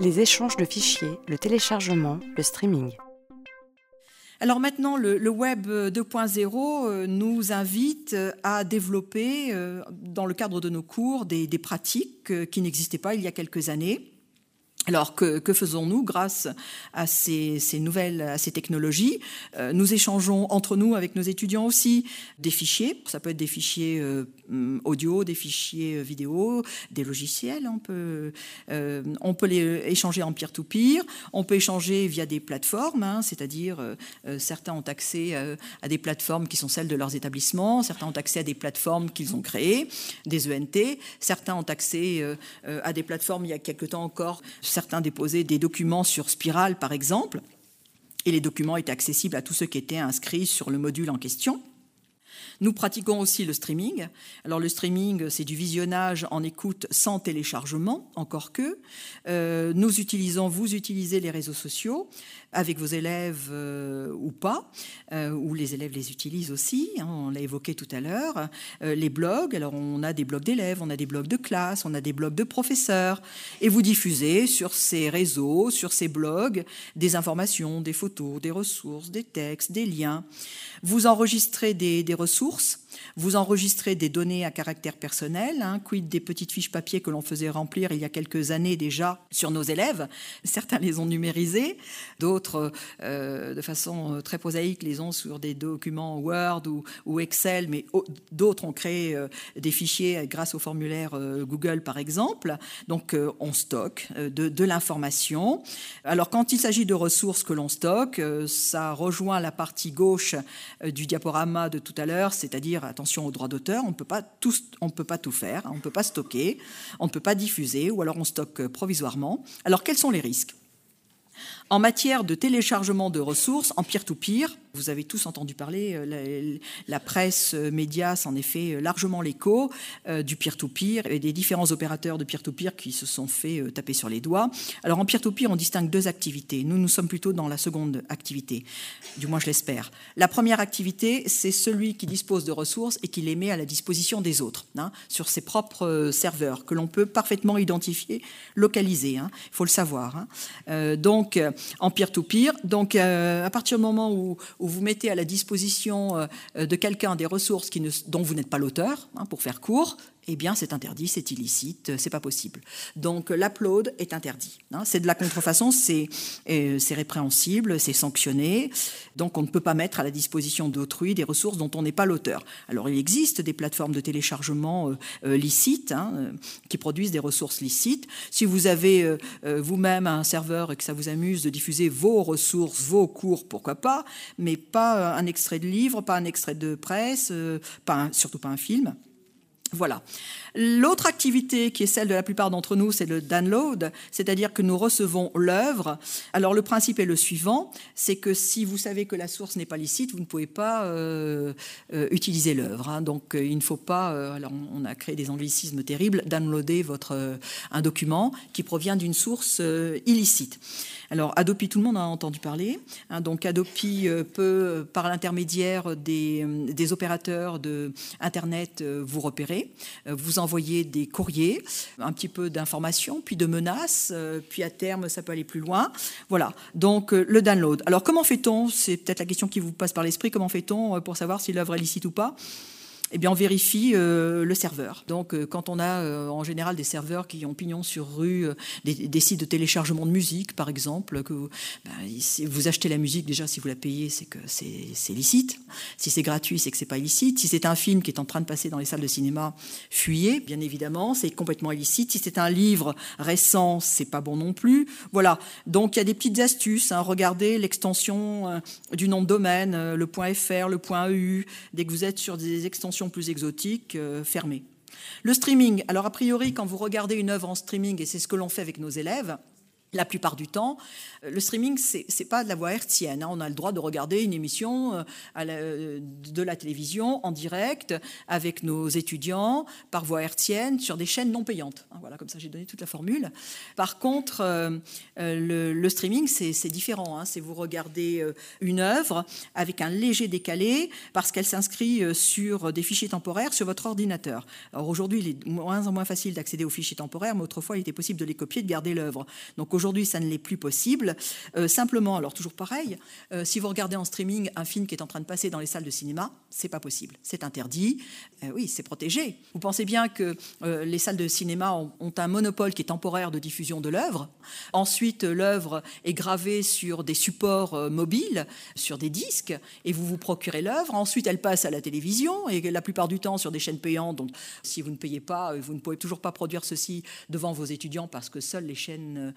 Les échanges de fichiers, le téléchargement, le streaming. Alors maintenant, le, Web 2.0 euh, nous invite à développer, euh, dans le cadre de nos cours, des, pratiques euh, qui n'existaient pas il y a quelques années. Alors que, faisons-nous grâce à ces, nouvelles, à ces technologies? Euh, Nous échangeons entre nous avec nos étudiants aussi des fichiers. Ça peut être des fichiers euh, audio, des fichiers euh, vidéo, des logiciels. On peut, on peut les échanger en peer-to-peer. On peut échanger via des plateformes, hein, c'est-à-dire certains ont accès à des plateformes qui sont celles de leurs établissements. Certains ont accès à des plateformes qu'ils ont créées, des ENT. Certains ont accès à des plateformes il y a quelque temps encore certains déposaient des documents sur Spiral, par exemple, et les documents étaient accessibles à tous ceux qui étaient inscrits sur le module en question. Nous pratiquons aussi le streaming. Alors le streaming, c'est du visionnage en écoute sans téléchargement, encore que. Euh, nous utilisons, vous utilisez les réseaux sociaux avec vos élèves euh, ou pas, euh, ou les élèves les utilisent aussi, hein, on l'a évoqué tout à l'heure. les blogs, alors on a des blogs d'élèves, on a des blogs de classe, on a des blogs de professeurs, et vous diffusez sur ces réseaux, sur ces blogs, des informations, des photos, des ressources, des textes, des liens. Vous enregistrez des, ressources, vous enregistrez des données à caractère personnel, hein, quid des petites fiches papier que l'on faisait remplir il y a quelques années déjà sur nos élèves. Certains les ont numérisées, d'autres, euh, de façon euh, très prosaïque, les ont sur des documents Word ou, Excel, mais d'autres ont créé euh, des fichiers grâce au formulaire Google, par exemple. Donc, on stocke de, l'information. Alors, quand il s'agit de ressources que l'on stocke, ça rejoint la partie gauche du diaporama de tout à l'heure, c'est-à-dire attention aux droits d'auteur, on ne peut pas tout faire, on ne peut pas stocker, on ne peut pas diffuser, ou alors on stocke provisoirement. Alors quels sont les risques? En matière de téléchargement de ressources en peer-to-peer, vous avez tous entendu parler, euh, la, presse euh, média s'en est fait euh, largement l'écho du peer-to-peer et des différents opérateurs de peer-to-peer qui se sont fait taper sur les doigts. Alors en peer-to-peer, on distingue deux activités. Nous, nous sommes plutôt dans la seconde activité, du moins je l'espère. La première activité, c'est celui qui dispose de ressources et qui les met à la disposition des autres, hein, sur ses propres serveurs, que l'on peut parfaitement identifier, localiser. Hein. Il faut le savoir. Hein. donc en peer-to-peer. Donc, à partir du moment où, vous mettez à la disposition euh, de quelqu'un des ressources dont vous n'êtes pas l'auteur, hein, pour faire court, eh bien c'est interdit, c'est illicite, c'est pas possible. Donc l'upload est interdit. Hein. c'est de la contrefaçon, euh, c'est répréhensible, c'est sanctionné. Donc on ne peut pas mettre à la disposition d'autrui des ressources dont on n'est pas l'auteur. Alors il existe des plateformes de téléchargement euh, euh, licites hein, qui produisent des ressources licites. Si vous avez vous-même un serveur et que ça vous amuse de diffuser vos ressources, vos cours, pourquoi pas, mais pas un extrait de livre, pas un extrait de presse, pas surtout pas un film. Voilà. L'autre activité qui est celle de la plupart d'entre nous, c'est le download, c'est-à-dire que nous recevons l'œuvre. Alors le principe est le suivant, c'est que si vous savez que la source n'est pas licite, vous ne pouvez pas euh, euh, utiliser l'œuvre. Hein. Donc euh, il ne faut pas, alors on a créé des anglicismes terribles, downloader un document qui provient d'une source illicite. Alors Adopi, tout le monde a entendu parler. Hein. donc Adopi peut, par l'intermédiaire des, des, opérateurs de Internet, vous repérer, vous envoyer des courriers, un petit peu d'informations, puis de menaces, euh, puis à terme, ça peut aller plus loin. Voilà, donc euh, le download. Alors comment fait-on? C'est peut-être la question qui vous passe par l'esprit, comment fait-on euh, pour savoir si l'œuvre est licite ou pas? Eh bien, on vérifie euh, le serveur. Donc, euh, quand on a euh, en général des serveurs qui ont pignon sur rue, des, sites de téléchargement de musique, par exemple, que ben, vous achetez la musique, déjà, si vous la payez, c'est que c'est licite. Si c'est gratuit, c'est que c'est pas illicite. Si c'est un film qui est en train de passer dans les salles de cinéma, fuyez, bien évidemment, c'est complètement illicite. Si c'est un livre récent, c'est pas bon non plus. Voilà. Donc, il y a des petites astuces. Hein. Regardez l'extension du nom de domaine, le .fr, le .eu. Dès que vous êtes sur des extensions plus exotiques euh, fermées. Le streaming, alors a priori, quand vous regardez une œuvre en streaming, et c'est ce que l'on fait avec nos élèves, la plupart du temps, euh, le streaming, c'est n'est pas de la voix hertzienne. Hein. On a le droit de regarder une émission euh, euh, de la télévision en direct avec nos étudiants par voix hertzienne sur des chaînes non payantes. Hein. Voilà, comme ça j'ai donné toute la formule. Par contre, le, streaming, c'est différent. Hein. C'est vous regardez une œuvre avec un léger décalé parce qu'elle s'inscrit sur des fichiers temporaires sur votre ordinateur. Alors aujourd'hui, il est moins en moins facile d'accéder aux fichiers temporaires, mais autrefois, il était possible de les copier, de garder l'œuvre. Donc Aujourd'hui, ça ne l'est plus possible. simplement, alors toujours pareil, si vous regardez en streaming un film qui est en train de passer dans les salles de cinéma, c'est pas possible, c'est interdit. oui, c'est protégé. Vous pensez bien que les salles de cinéma ont, ont un monopole qui est temporaire de diffusion de l'œuvre. Ensuite, l'œuvre est gravée sur des supports mobiles, sur des disques, et vous vous procurez l'œuvre. Ensuite, elle passe à la télévision, et la plupart du temps sur des chaînes payantes. Donc, si vous ne payez pas, vous ne pouvez toujours pas produire ceci devant vos étudiants parce que seules les chaînes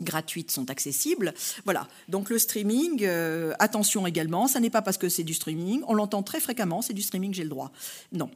gratuites sont accessibles. Voilà. Donc, le streaming, euh, attention également, ça n'est pas parce que c'est du streaming. On l'entend très fréquemment, c'est du streaming, j'ai le droit. Non.